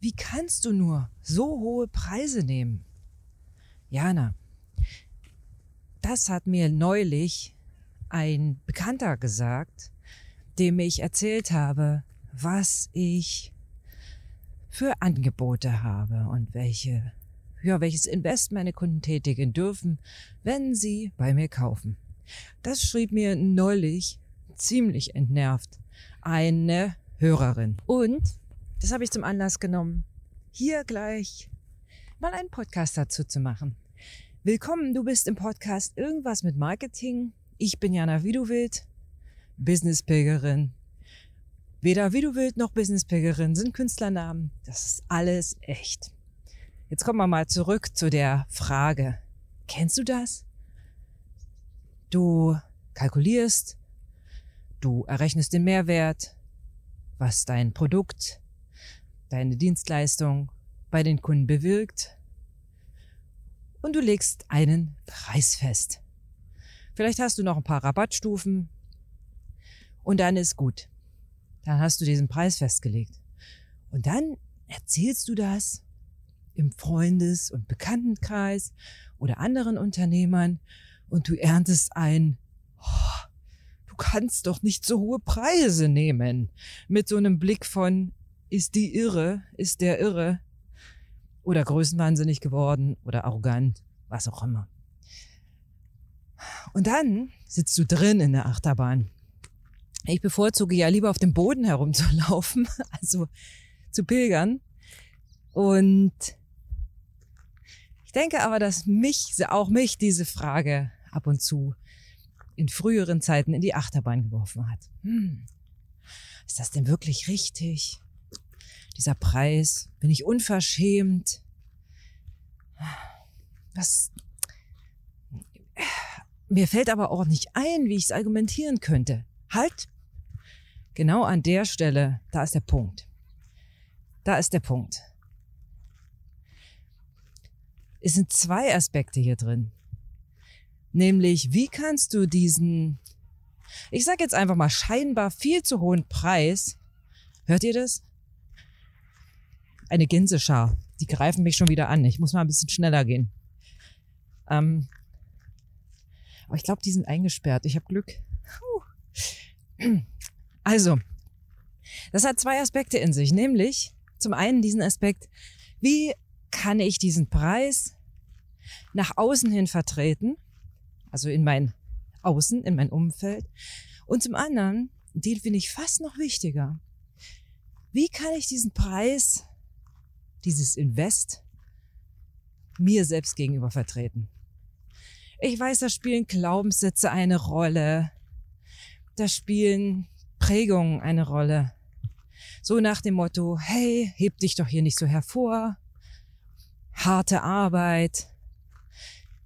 Wie kannst du nur so hohe Preise nehmen? Jana, das hat mir neulich ein Bekannter gesagt, dem ich erzählt habe, was ich für Angebote habe und welche, ja, welches Invest meine Kunden tätigen dürfen, wenn sie bei mir kaufen. Das schrieb mir neulich ziemlich entnervt eine Hörerin. Und das habe ich zum Anlass genommen, hier gleich mal einen Podcast dazu zu machen. Willkommen, du bist im Podcast Irgendwas mit Marketing. Ich bin Jana Widuwild, Businesspilgerin. Weder Widuwild noch Businesspilgerin sind Künstlernamen. Das ist alles echt. Jetzt kommen wir mal zurück zu der Frage. Kennst du das? Du kalkulierst, du errechnest den Mehrwert, was dein Produkt, deine Dienstleistung bei den Kunden bewirkt und du legst einen Preis fest. Vielleicht hast du noch ein paar Rabattstufen und dann ist gut. Dann hast du diesen Preis festgelegt. Und dann erzählst du das im Freundes- und Bekanntenkreis oder anderen Unternehmern und du erntest ein, oh, du kannst doch nicht so hohe Preise nehmen. Mit so einem Blick von, ist die irre, ist der irre oder größenwahnsinnig geworden oder arrogant, was auch immer. Und dann sitzt du drin in der Achterbahn. Ich bevorzuge ja lieber auf dem Boden herumzulaufen, also zu pilgern. Und ich denke aber, dass mich, auch mich diese Frage ab und zu in früheren Zeiten in die Achterbahn geworfen hat. Hm, ist das denn wirklich richtig? Dieser Preis? Bin ich unverschämt? Was? Mir fällt aber auch nicht ein, wie ich es argumentieren könnte. Halt! Genau an der Stelle, da ist der Punkt. Da ist der Punkt. Es sind zwei Aspekte hier drin. Nämlich, wie kannst du diesen, ich sag jetzt einfach mal, scheinbar viel zu hohen Preis, hört ihr das? Eine Gänseschar, die greifen mich schon wieder an. Ich muss mal ein bisschen schneller gehen. Ähm, aber ich glaube, die sind eingesperrt. Ich habe Glück. Also, das hat zwei Aspekte in sich, nämlich zum einen diesen Aspekt, wie kann ich diesen Preis nach außen hin vertreten also in mein Außen, in mein Umfeld. Und zum anderen, den finde ich fast noch wichtiger. Wie kann ich diesen Preis, dieses Invest, mir selbst gegenüber vertreten? Ich weiß, da spielen Glaubenssätze eine Rolle. Da spielen Prägungen eine Rolle. So nach dem Motto, hey, heb dich doch hier nicht so hervor. Harte Arbeit,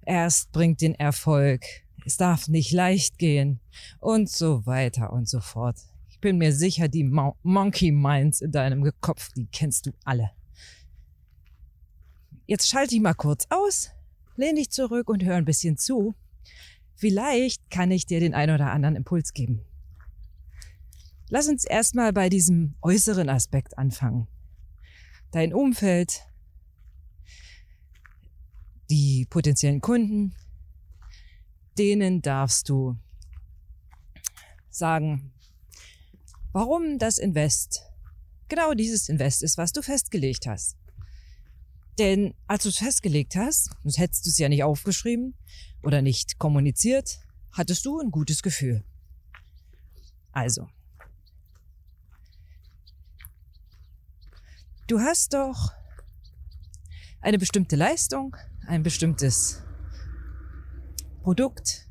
erst bringt den Erfolg. Es darf nicht leicht gehen und so weiter und so fort. Ich bin mir sicher, die Mo Monkey Minds in deinem Kopf, die kennst du alle. Jetzt schalte ich mal kurz aus, lehn dich zurück und hör ein bisschen zu. Vielleicht kann ich dir den ein oder anderen Impuls geben. Lass uns erstmal bei diesem äußeren Aspekt anfangen. Dein Umfeld, die potenziellen Kunden, denen darfst du sagen, warum das Invest genau dieses Invest ist, was du festgelegt hast. Denn als du es festgelegt hast, sonst hättest du es ja nicht aufgeschrieben oder nicht kommuniziert, hattest du ein gutes Gefühl. Also, du hast doch eine bestimmte Leistung, ein bestimmtes Produkt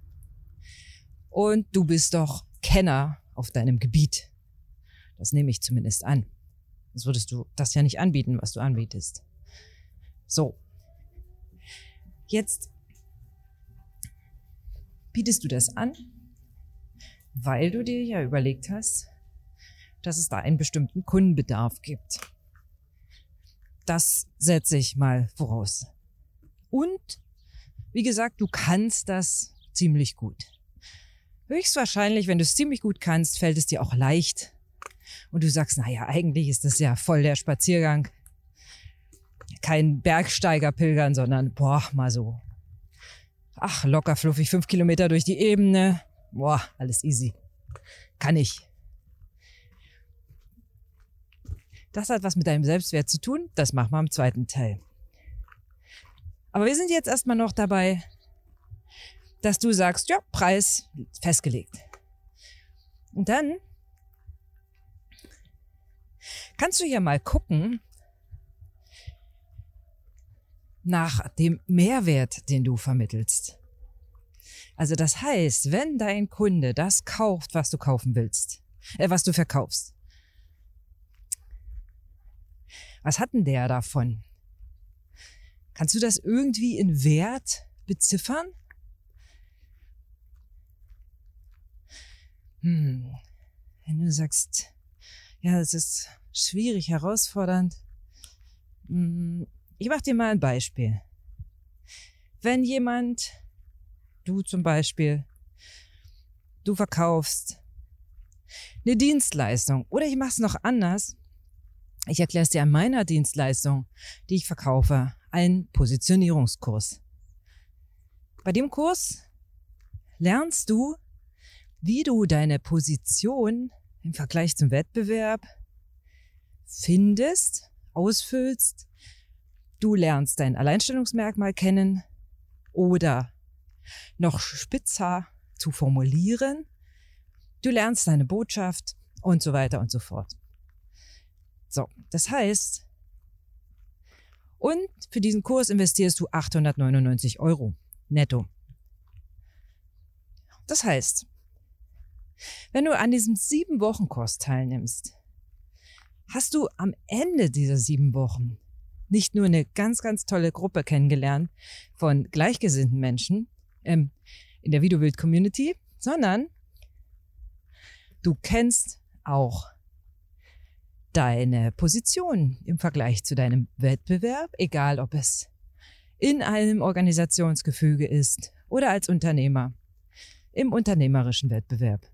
und du bist doch Kenner auf deinem Gebiet. Das nehme ich zumindest an. Sonst würdest du das ja nicht anbieten, was du anbietest. So. Jetzt bietest du das an, weil du dir ja überlegt hast, dass es da einen bestimmten Kundenbedarf gibt. Das setze ich mal voraus. Und wie gesagt, du kannst das ziemlich gut. Höchstwahrscheinlich, wenn du es ziemlich gut kannst, fällt es dir auch leicht. Und du sagst, naja, eigentlich ist das ja voll der Spaziergang. Kein Bergsteiger pilgern, sondern boah, mal so. Ach, locker fluffig, fünf Kilometer durch die Ebene. Boah, alles easy. Kann ich. Das hat was mit deinem Selbstwert zu tun. Das machen wir im zweiten Teil. Aber wir sind jetzt erstmal noch dabei, dass du sagst, ja, Preis festgelegt. Und dann kannst du hier mal gucken nach dem Mehrwert, den du vermittelst. Also das heißt, wenn dein Kunde das kauft, was du kaufen willst, äh, was du verkaufst, was hat denn der davon? Kannst du das irgendwie in Wert beziffern? Hm. Wenn du sagst, ja, das ist schwierig, herausfordernd. Hm. Ich mach dir mal ein Beispiel. Wenn jemand, du zum Beispiel, du verkaufst eine Dienstleistung oder ich mach's noch anders. Ich erkläre es dir an meiner Dienstleistung, die ich verkaufe, einen Positionierungskurs. Bei dem Kurs lernst du, wie du deine Position im Vergleich zum Wettbewerb findest, ausfüllst. Du lernst dein Alleinstellungsmerkmal kennen oder noch spitzer zu formulieren. Du lernst deine Botschaft und so weiter und so fort. So, das heißt, und für diesen Kurs investierst du 899 Euro netto. Das heißt, wenn du an diesem sieben Wochen Kurs teilnimmst, hast du am Ende dieser sieben Wochen nicht nur eine ganz, ganz tolle Gruppe kennengelernt von gleichgesinnten Menschen ähm, in der Videobild Community, sondern du kennst auch deine Position im Vergleich zu deinem Wettbewerb, egal ob es in einem Organisationsgefüge ist oder als Unternehmer im unternehmerischen Wettbewerb.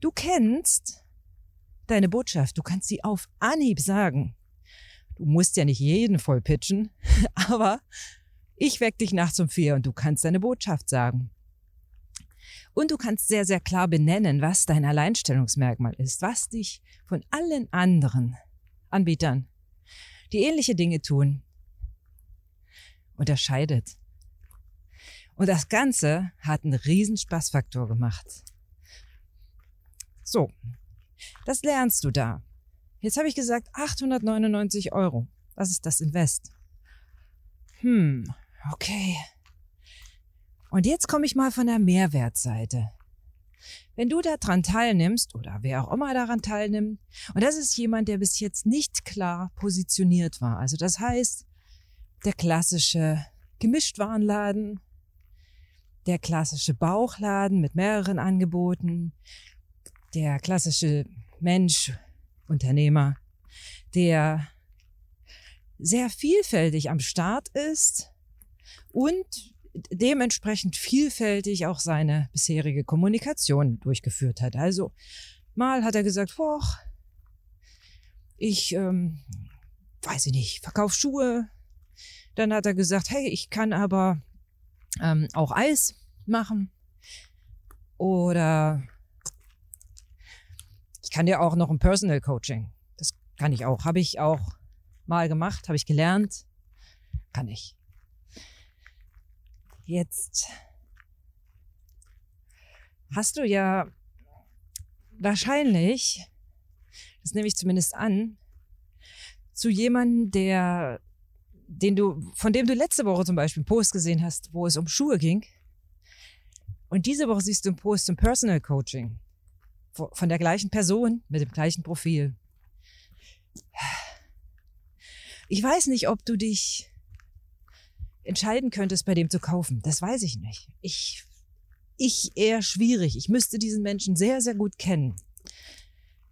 Du kennst deine Botschaft, du kannst sie auf Anhieb sagen. Du musst ja nicht jeden voll pitchen, aber ich weck dich nachts um vier und du kannst deine Botschaft sagen. Und du kannst sehr, sehr klar benennen, was dein Alleinstellungsmerkmal ist, was dich von allen anderen Anbietern, die ähnliche Dinge tun, unterscheidet. Und das Ganze hat einen riesen Spaßfaktor gemacht. So, das lernst du da. Jetzt habe ich gesagt 899 Euro. Was ist das Invest? Hm, okay. Und jetzt komme ich mal von der Mehrwertseite. Wenn du daran teilnimmst oder wer auch immer daran teilnimmt, und das ist jemand, der bis jetzt nicht klar positioniert war. Also das heißt, der klassische Gemischtwarenladen, der klassische Bauchladen mit mehreren Angeboten, der klassische Mensch, Unternehmer, der sehr vielfältig am Start ist und dementsprechend vielfältig auch seine bisherige Kommunikation durchgeführt hat. Also mal hat er gesagt, ich ähm, weiß ich nicht, verkauf Schuhe. Dann hat er gesagt, hey, ich kann aber ähm, auch Eis machen. Oder ich kann dir auch noch ein Personal Coaching. Das kann ich auch. Habe ich auch mal gemacht, habe ich gelernt. Kann ich. Jetzt hast du ja wahrscheinlich, das nehme ich zumindest an, zu jemandem, der, den du, von dem du letzte Woche zum Beispiel einen Post gesehen hast, wo es um Schuhe ging. Und diese Woche siehst du einen Post zum Personal Coaching von der gleichen Person mit dem gleichen Profil. Ich weiß nicht, ob du dich entscheiden könntest, bei dem zu kaufen. Das weiß ich nicht. Ich, ich eher schwierig. Ich müsste diesen Menschen sehr, sehr gut kennen.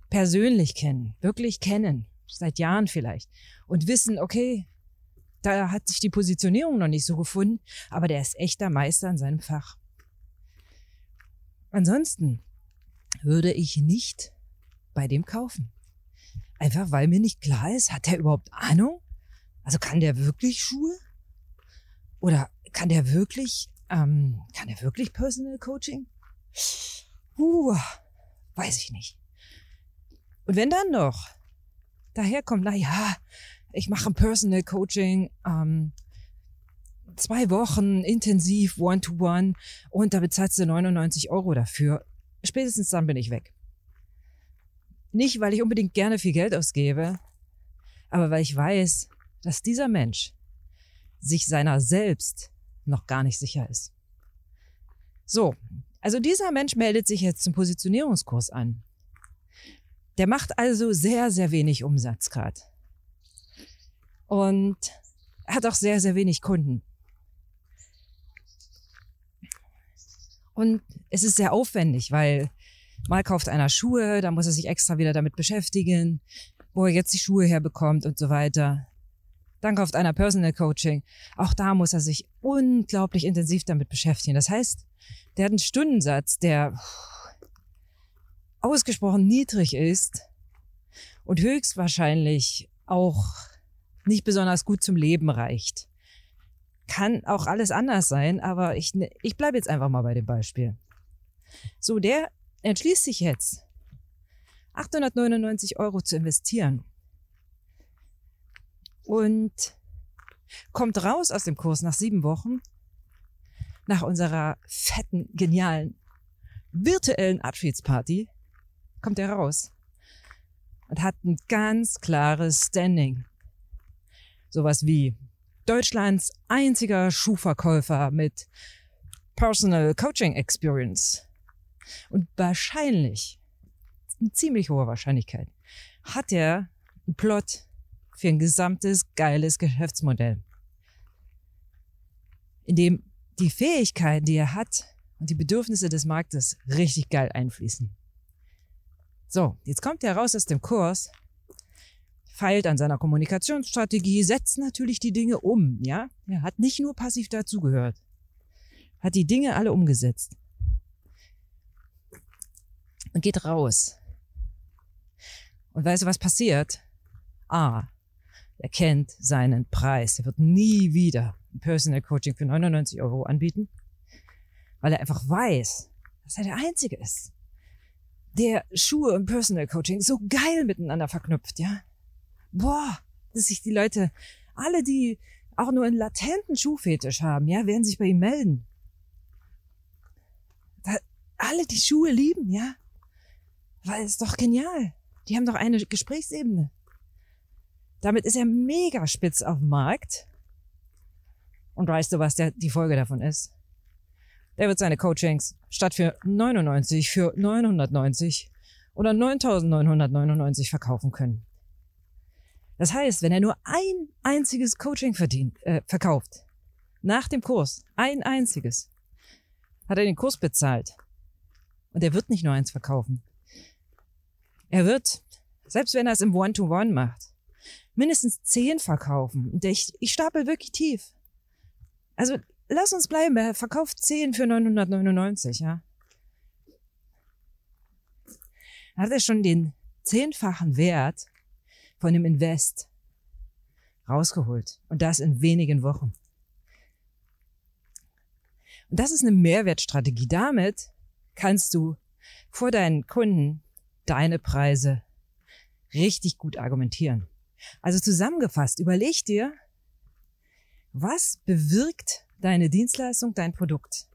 Persönlich kennen. Wirklich kennen. Seit Jahren vielleicht. Und wissen, okay, da hat sich die Positionierung noch nicht so gefunden, aber der ist echter Meister in seinem Fach. Ansonsten würde ich nicht bei dem kaufen. Einfach weil mir nicht klar ist, hat der überhaupt Ahnung? Also kann der wirklich Schuhe? Oder kann der wirklich, ähm, kann der wirklich Personal Coaching? Uh, weiß ich nicht. Und wenn dann noch daherkommt, na ja, ich mache ein Personal Coaching, ähm, zwei Wochen intensiv One-to-One -one, und da bezahlst du 99 Euro dafür. Spätestens dann bin ich weg. Nicht, weil ich unbedingt gerne viel Geld ausgebe, aber weil ich weiß, dass dieser Mensch sich seiner selbst noch gar nicht sicher ist. So, also dieser Mensch meldet sich jetzt zum Positionierungskurs an. Der macht also sehr, sehr wenig Umsatz gerade. Und hat auch sehr, sehr wenig Kunden. Und es ist sehr aufwendig, weil mal kauft einer Schuhe, dann muss er sich extra wieder damit beschäftigen, wo er jetzt die Schuhe herbekommt und so weiter. Dann kauft einer Personal Coaching. Auch da muss er sich unglaublich intensiv damit beschäftigen. Das heißt, der hat einen Stundensatz, der ausgesprochen niedrig ist und höchstwahrscheinlich auch nicht besonders gut zum Leben reicht. Kann auch alles anders sein, aber ich, ne, ich bleibe jetzt einfach mal bei dem Beispiel. So, der entschließt sich jetzt, 899 Euro zu investieren und kommt raus aus dem Kurs nach sieben Wochen, nach unserer fetten, genialen, virtuellen Abschiedsparty, kommt er raus und hat ein ganz klares Standing. Sowas wie Deutschlands einziger Schuhverkäufer mit Personal Coaching Experience. Und wahrscheinlich, eine ziemlich hohe Wahrscheinlichkeit, hat er einen Plot für ein gesamtes geiles Geschäftsmodell, in dem die Fähigkeiten, die er hat und die Bedürfnisse des Marktes richtig geil einfließen. So, jetzt kommt er raus aus dem Kurs, feilt an seiner Kommunikationsstrategie, setzt natürlich die Dinge um, ja? Er hat nicht nur passiv dazugehört, hat die Dinge alle umgesetzt und geht raus. Und weißt du, was passiert? A. Er kennt seinen Preis. Er wird nie wieder ein Personal Coaching für 99 Euro anbieten, weil er einfach weiß, dass er der Einzige ist, der Schuhe und Personal Coaching so geil miteinander verknüpft, ja. Boah, dass sich die Leute, alle, die auch nur einen latenten Schuhfetisch haben, ja, werden sich bei ihm melden. Da, alle, die Schuhe lieben, ja. Weil es doch genial. Die haben doch eine Gesprächsebene. Damit ist er mega spitz auf dem Markt. Und weißt du, was der, die Folge davon ist? Der wird seine Coachings statt für 99 für 990 oder 9999 verkaufen können. Das heißt, wenn er nur ein einziges Coaching verdient, äh, verkauft, nach dem Kurs, ein einziges, hat er den Kurs bezahlt. Und er wird nicht nur eins verkaufen. Er wird, selbst wenn er es im One-to-One -One macht, mindestens zehn verkaufen. Und ich, ich stapel wirklich tief. Also lass uns bleiben, er verkauft zehn für 999, ja. Hat er schon den zehnfachen Wert von dem Invest rausgeholt. Und das in wenigen Wochen. Und das ist eine Mehrwertstrategie. Damit kannst du vor deinen Kunden deine Preise richtig gut argumentieren. Also zusammengefasst, überleg dir, was bewirkt deine Dienstleistung, dein Produkt?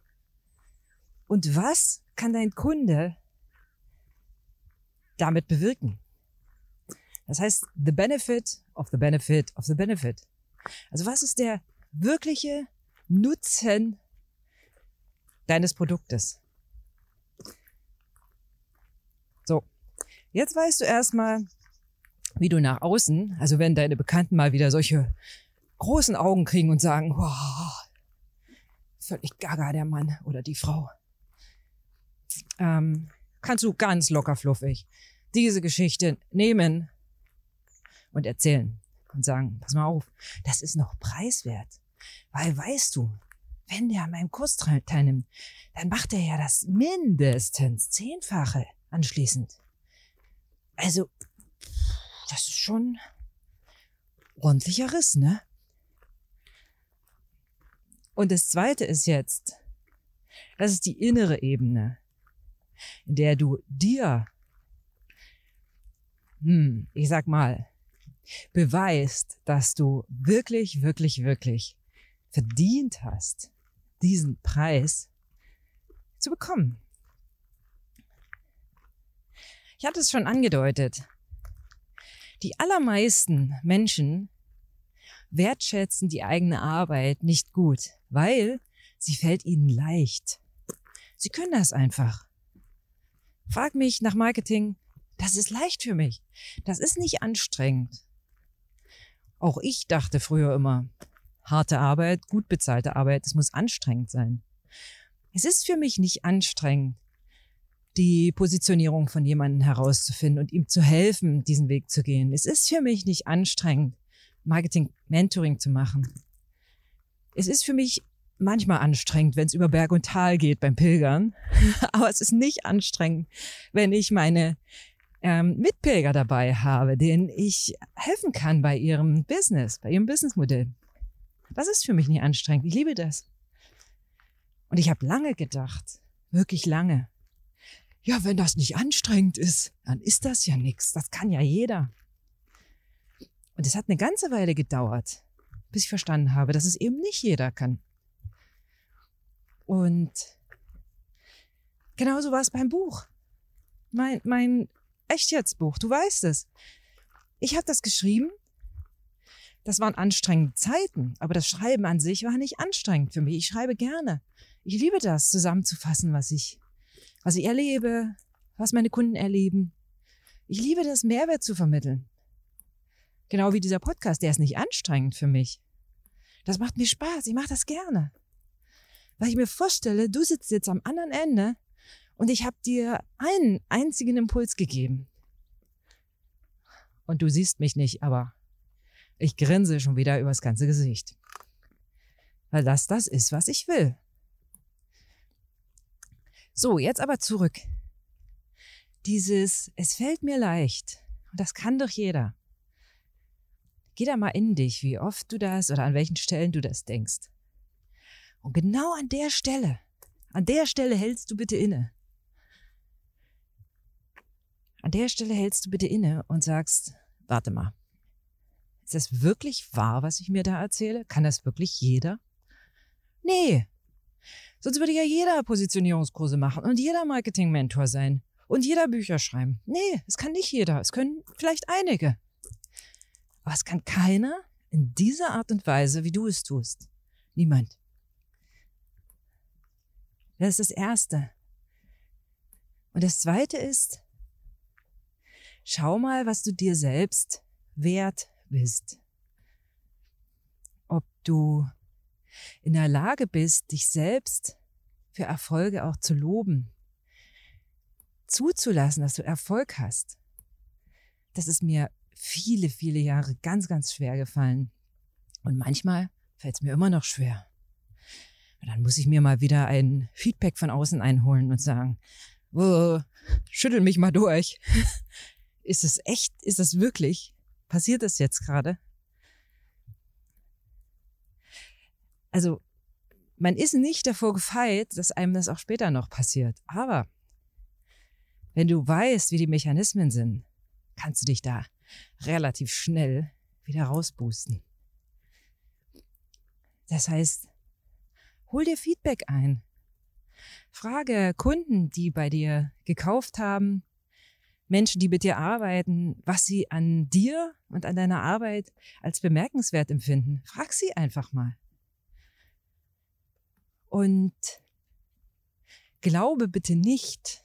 Und was kann dein Kunde damit bewirken? Das heißt, the benefit of the benefit of the benefit. Also was ist der wirkliche Nutzen deines Produktes? So, jetzt weißt du erstmal, wie du nach außen, also wenn deine Bekannten mal wieder solche großen Augen kriegen und sagen, wow, völlig gaga der Mann oder die Frau, ähm, kannst du ganz locker fluffig diese Geschichte nehmen und erzählen und sagen, pass mal auf, das ist noch preiswert. Weil weißt du, wenn der an meinem Kurs teilnimmt, dann macht er ja das mindestens zehnfache anschließend. Also das ist schon ordentlicher Riss, ne? Und das zweite ist jetzt, das ist die innere Ebene, in der du dir, hm, ich sag mal, beweist, dass du wirklich, wirklich, wirklich verdient hast, diesen Preis zu bekommen. Ich hatte es schon angedeutet. Die allermeisten Menschen wertschätzen die eigene Arbeit nicht gut, weil sie fällt ihnen leicht. Sie können das einfach. Frag mich nach Marketing, das ist leicht für mich. Das ist nicht anstrengend. Auch ich dachte früher immer, harte Arbeit, gut bezahlte Arbeit, es muss anstrengend sein. Es ist für mich nicht anstrengend, die Positionierung von jemandem herauszufinden und ihm zu helfen, diesen Weg zu gehen. Es ist für mich nicht anstrengend, Marketing-Mentoring zu machen. Es ist für mich manchmal anstrengend, wenn es über Berg und Tal geht beim Pilgern. Aber es ist nicht anstrengend, wenn ich meine ähm, Mitpilger dabei habe, denen ich helfen kann bei ihrem Business, bei ihrem Businessmodell. Das ist für mich nicht anstrengend. Ich liebe das. Und ich habe lange gedacht, wirklich lange, ja, wenn das nicht anstrengend ist, dann ist das ja nichts. Das kann ja jeder. Und es hat eine ganze Weile gedauert, bis ich verstanden habe, dass es eben nicht jeder kann. Und genauso war es beim Buch. Mein, mein Echtjetztbuch, du weißt es. Ich habe das geschrieben. Das waren anstrengende Zeiten, aber das Schreiben an sich war nicht anstrengend für mich. Ich schreibe gerne. Ich liebe das, zusammenzufassen, was ich was ich erlebe, was meine Kunden erleben. Ich liebe das, Mehrwert zu vermitteln. Genau wie dieser Podcast, der ist nicht anstrengend für mich. Das macht mir Spaß, ich mache das gerne. Weil ich mir vorstelle, du sitzt jetzt am anderen Ende und ich habe dir einen einzigen Impuls gegeben. Und du siehst mich nicht, aber ich grinse schon wieder übers ganze Gesicht. Weil das das ist, was ich will. So, jetzt aber zurück. Dieses, es fällt mir leicht. Und das kann doch jeder. Geh da mal in dich, wie oft du das oder an welchen Stellen du das denkst. Und genau an der Stelle, an der Stelle hältst du bitte inne. An der Stelle hältst du bitte inne und sagst, warte mal, ist das wirklich wahr, was ich mir da erzähle? Kann das wirklich jeder? Nee, Sonst würde ja jeder Positionierungskurse machen und jeder Marketing-Mentor sein und jeder Bücher schreiben. Nee, es kann nicht jeder. Es können vielleicht einige. Aber es kann keiner in dieser Art und Weise, wie du es tust. Niemand. Das ist das Erste. Und das Zweite ist, schau mal, was du dir selbst wert bist. Ob du in der Lage bist, dich selbst für Erfolge auch zu loben, zuzulassen, dass du Erfolg hast. Das ist mir viele, viele Jahre ganz, ganz schwer gefallen. Und manchmal fällt es mir immer noch schwer. Und dann muss ich mir mal wieder ein Feedback von außen einholen und sagen, schüttel mich mal durch. ist es echt? Ist es wirklich? Passiert das jetzt gerade? also man ist nicht davor gefeit, dass einem das auch später noch passiert. Aber wenn du weißt, wie die Mechanismen sind, kannst du dich da relativ schnell wieder rausboosten. Das heißt, hol dir Feedback ein. Frage Kunden, die bei dir gekauft haben, Menschen, die mit dir arbeiten, was sie an dir und an deiner Arbeit als bemerkenswert empfinden. Frag sie einfach mal. Und glaube bitte nicht,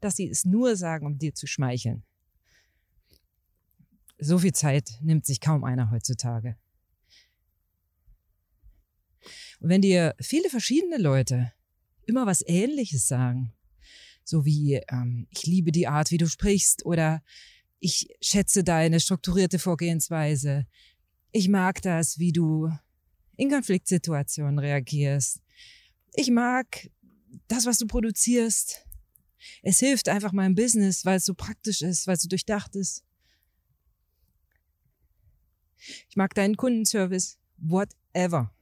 dass sie es nur sagen, um dir zu schmeicheln. So viel Zeit nimmt sich kaum einer heutzutage. Und wenn dir viele verschiedene Leute immer was Ähnliches sagen, so wie ähm, ich liebe die Art, wie du sprichst oder ich schätze deine strukturierte Vorgehensweise, ich mag das, wie du in Konfliktsituationen reagierst, ich mag das, was du produzierst. Es hilft einfach meinem Business, weil es so praktisch ist, weil es so durchdacht ist. ich mag deinen Kundenservice, whatever.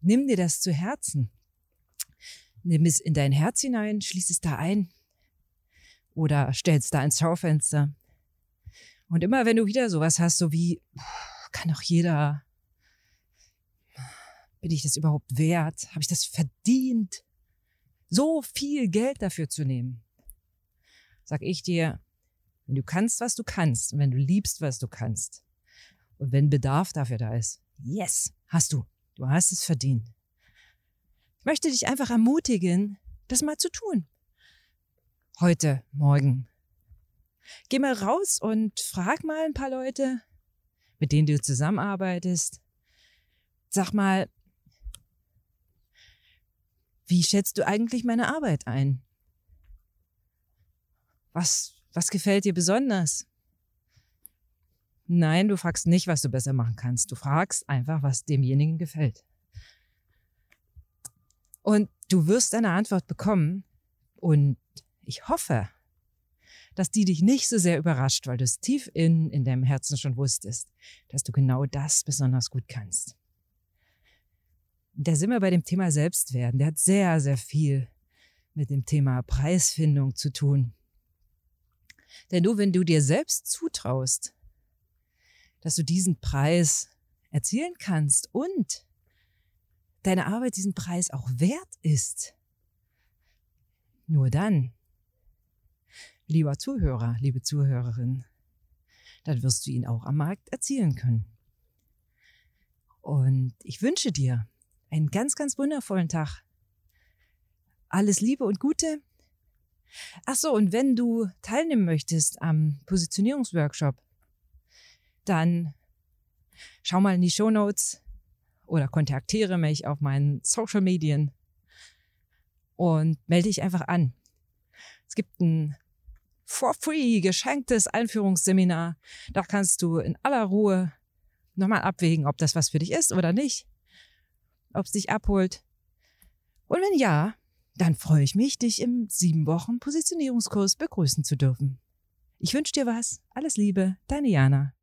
Nimm dir das zu Herzen. Nimm es in dein Herz hinein, schließ es da ein oder stell es da ins Schaufenster. Und immer wenn du wieder sowas hast, so wie, kann doch jeder, bin ich das überhaupt wert? Habe ich das verdient? So viel Geld dafür zu nehmen. Sag ich dir, wenn du kannst, was du kannst und wenn du liebst, was du kannst und wenn Bedarf dafür da ist, yes, hast du. Du hast es verdient. Möchte dich einfach ermutigen, das mal zu tun. Heute, morgen. Geh mal raus und frag mal ein paar Leute, mit denen du zusammenarbeitest. Sag mal, wie schätzt du eigentlich meine Arbeit ein? Was, was gefällt dir besonders? Nein, du fragst nicht, was du besser machen kannst. Du fragst einfach, was demjenigen gefällt. Und du wirst eine Antwort bekommen. Und ich hoffe, dass die dich nicht so sehr überrascht, weil du es tief in, in deinem Herzen schon wusstest, dass du genau das besonders gut kannst. Da sind wir bei dem Thema Selbstwerden. Der hat sehr, sehr viel mit dem Thema Preisfindung zu tun. Denn nur wenn du dir selbst zutraust, dass du diesen Preis erzielen kannst und deine Arbeit diesen Preis auch wert ist, nur dann, lieber Zuhörer, liebe Zuhörerin, dann wirst du ihn auch am Markt erzielen können. Und ich wünsche dir einen ganz, ganz wundervollen Tag. Alles Liebe und Gute. Ach so, und wenn du teilnehmen möchtest am Positionierungsworkshop, dann schau mal in die Show Notes oder kontaktiere mich auf meinen Social Medien und melde dich einfach an. Es gibt ein for free geschenktes Einführungsseminar. Da kannst du in aller Ruhe nochmal abwägen, ob das was für dich ist oder nicht, ob es dich abholt. Und wenn ja, dann freue ich mich, dich im sieben Wochen Positionierungskurs begrüßen zu dürfen. Ich wünsche dir was. Alles Liebe, deine Jana.